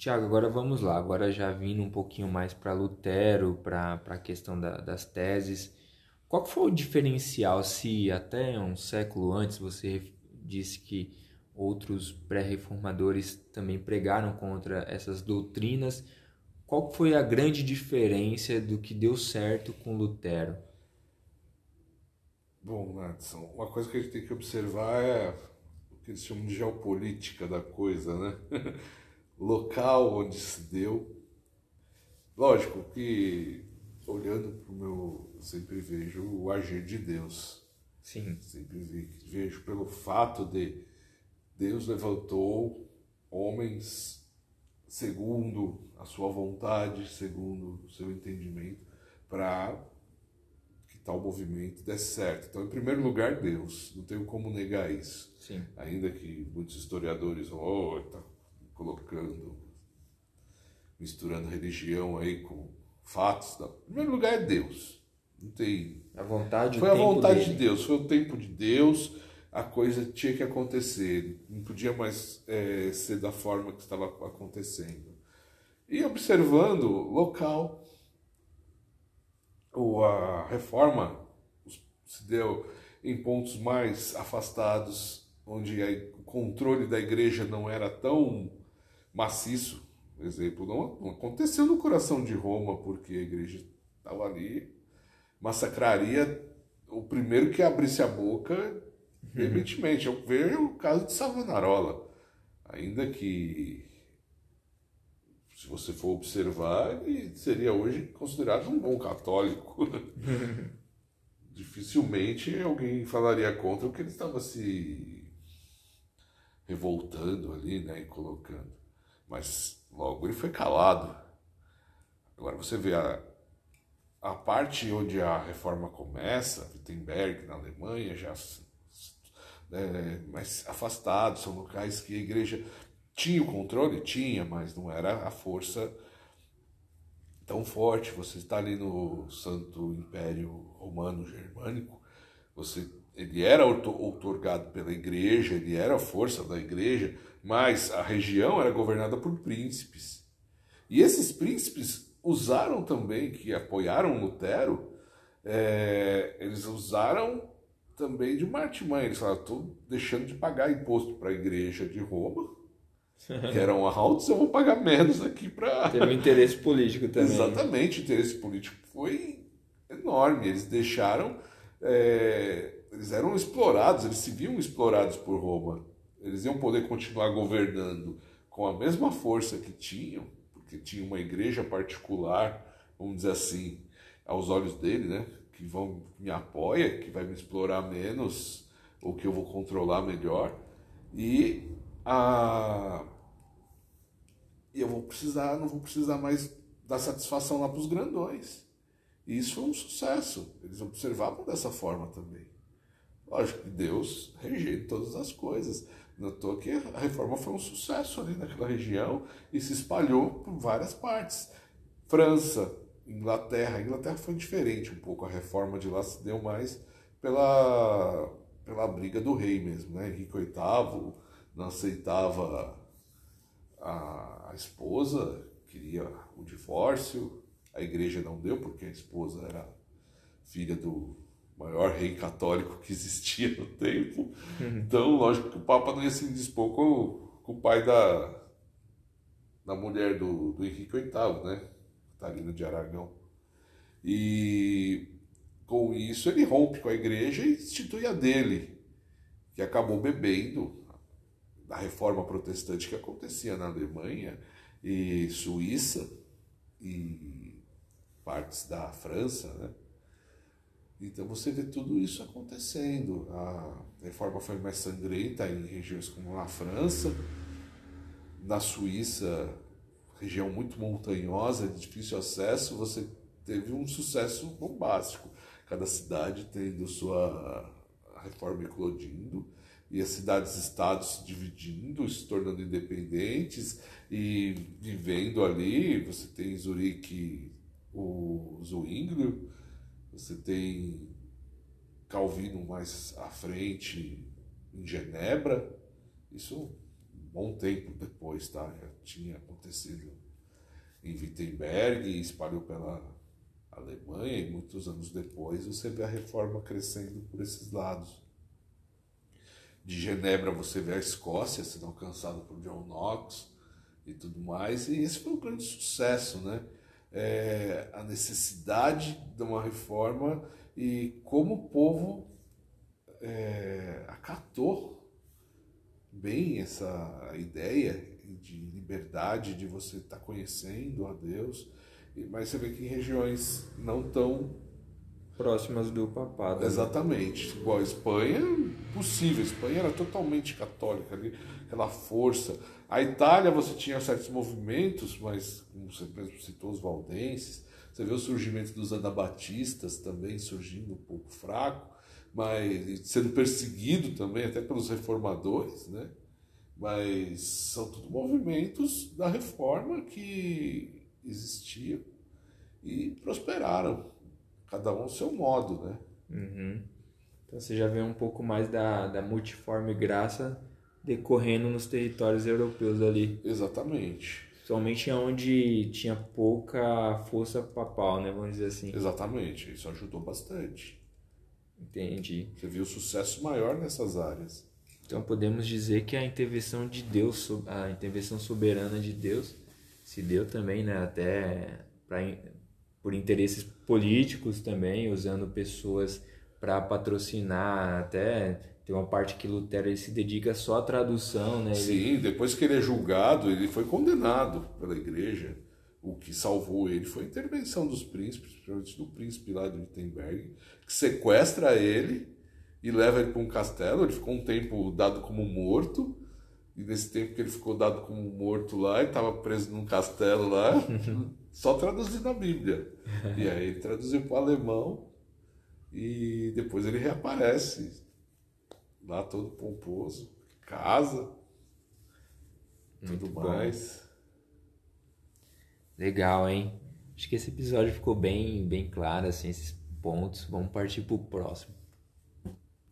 Tiago, agora vamos lá. Agora já vindo um pouquinho mais para Lutero, para a questão da, das teses. Qual foi o diferencial se até um século antes você disse que outros pré-reformadores também pregaram contra essas doutrinas? Qual foi a grande diferença do que deu certo com Lutero? Bom, Natson, uma coisa que a gente tem que observar é o que eles chamam de geopolítica da coisa, né? local onde se deu. Lógico que, olhando para o meu, eu sempre vejo o agir de Deus. Sim. Sempre vejo pelo fato de Deus levantou homens segundo a sua vontade, segundo o seu entendimento, para que tal movimento desse certo. Então, em primeiro lugar, Deus. Não tenho como negar isso. Sim. Ainda que muitos historiadores vão, oh, tá colocando, misturando religião aí com fatos. Não. Em primeiro lugar é Deus. Não tem. A vontade Foi a vontade dele. de Deus, foi o tempo de Deus, a coisa tinha que acontecer, não podia mais é, ser da forma que estava acontecendo. E observando local, ou a reforma se deu em pontos mais afastados, onde o controle da igreja não era tão maciço, por exemplo, não, não aconteceu no coração de Roma, porque a igreja estava ali, massacraria o primeiro que abrisse a boca veementemente. Eu vejo o caso de Savonarola, ainda que, se você for observar, ele seria hoje considerado um bom católico. Dificilmente alguém falaria contra o que ele estava se revoltando ali, né, e colocando mas logo ele foi calado. Agora você vê a, a parte onde a reforma começa, Wittenberg, na Alemanha, já né, mais afastados, são locais que a igreja tinha o controle, tinha, mas não era a força tão forte. Você está ali no Santo Império Romano Germânico, você, ele era outorgado pela igreja, ele era a força da igreja, mas a região era governada por príncipes. E esses príncipes usaram também, que apoiaram Lutero, é, eles usaram também de uma artimanha. Eles falaram, estou deixando de pagar imposto para a igreja de Roma, que eram altos, eu vou pagar menos aqui para... Teve um interesse político também. Exatamente, o interesse político foi enorme. Eles deixaram... É, eles eram explorados, eles se viam explorados por Roma eles iam poder continuar governando com a mesma força que tinham, porque tinha uma igreja particular, vamos dizer assim, aos olhos dele, né? Que vão me apoia, que vai me explorar menos, ou que eu vou controlar melhor. E a eu vou precisar, não vou precisar mais dar satisfação lá para os grandões. E isso foi um sucesso. Eles observavam dessa forma também. Lógico que Deus rejeita todas as coisas. Notou que a reforma foi um sucesso ali naquela região e se espalhou por várias partes. França, Inglaterra. A Inglaterra foi diferente um pouco. A reforma de lá se deu mais pela, pela briga do rei mesmo. Né? Henrique VIII não aceitava a, a esposa, queria o divórcio. A igreja não deu porque a esposa era filha do maior rei católico que existia no tempo. Uhum. Então, lógico que o Papa não ia se indispor com, com o pai da, da mulher do, do Henrique VIII, né? Catarina de Aragão. E com isso ele rompe com a igreja e institui a dele, que acabou bebendo da reforma protestante que acontecia na Alemanha e Suíça e partes da França, né? Então você vê tudo isso acontecendo. A reforma foi mais sangrenta em regiões como na França, na Suíça, região muito montanhosa, de difícil acesso, você teve um sucesso bombástico. Cada cidade tendo sua reforma eclodindo e as cidades-estados se dividindo, se tornando independentes e vivendo ali. Você tem Zurique, o Zwinglio, você tem Calvino mais à frente em Genebra, isso bom tempo depois, tá? Já tinha acontecido em Wittenberg espalhou pela Alemanha e muitos anos depois você vê a reforma crescendo por esses lados. De Genebra você vê a Escócia sendo alcançada por John Knox e tudo mais, e esse foi um grande sucesso, né? É, a necessidade de uma reforma e como o povo é, acatou bem essa ideia de liberdade, de você estar tá conhecendo a Deus, mas você vê que em regiões não tão próximas do papado. Né? Exatamente. Igual a Espanha, possível. A Espanha era totalmente católica ali, aquela força. A Itália você tinha certos movimentos, mas como você mesmo citou os valdenses, você vê o surgimento dos anabatistas também surgindo um pouco fraco, mas sendo perseguido também até pelos reformadores, né? Mas são tudo movimentos da reforma que existiam e prosperaram, cada um ao seu modo, né? Uhum. Então você já vê um pouco mais da, da multiforme graça decorrendo nos territórios europeus ali. Exatamente. Somente onde tinha pouca força papal, né? Vamos dizer assim. Exatamente. Isso ajudou bastante. Entendi. Você viu sucesso maior nessas áreas. Então podemos dizer que a intervenção de Deus, a intervenção soberana de Deus, se deu também, né, até por interesses políticos também, usando pessoas para patrocinar, até tem uma parte que Lutero ele se dedica só à tradução, né? Ele... Sim, depois que ele é julgado, ele foi condenado pela igreja. O que salvou ele foi a intervenção dos príncipes, principalmente do príncipe lá de Wittenberg, que sequestra ele e leva ele para um castelo. Ele ficou um tempo dado como morto. E nesse tempo que ele ficou dado como morto lá, ele estava preso num castelo lá, só traduzindo a Bíblia. E aí ele traduziu para o alemão e depois ele reaparece lá todo pomposo, casa, Muito tudo bom. mais. Legal, hein? Acho que esse episódio ficou bem, bem claro, assim, esses pontos. Vamos partir para o próximo.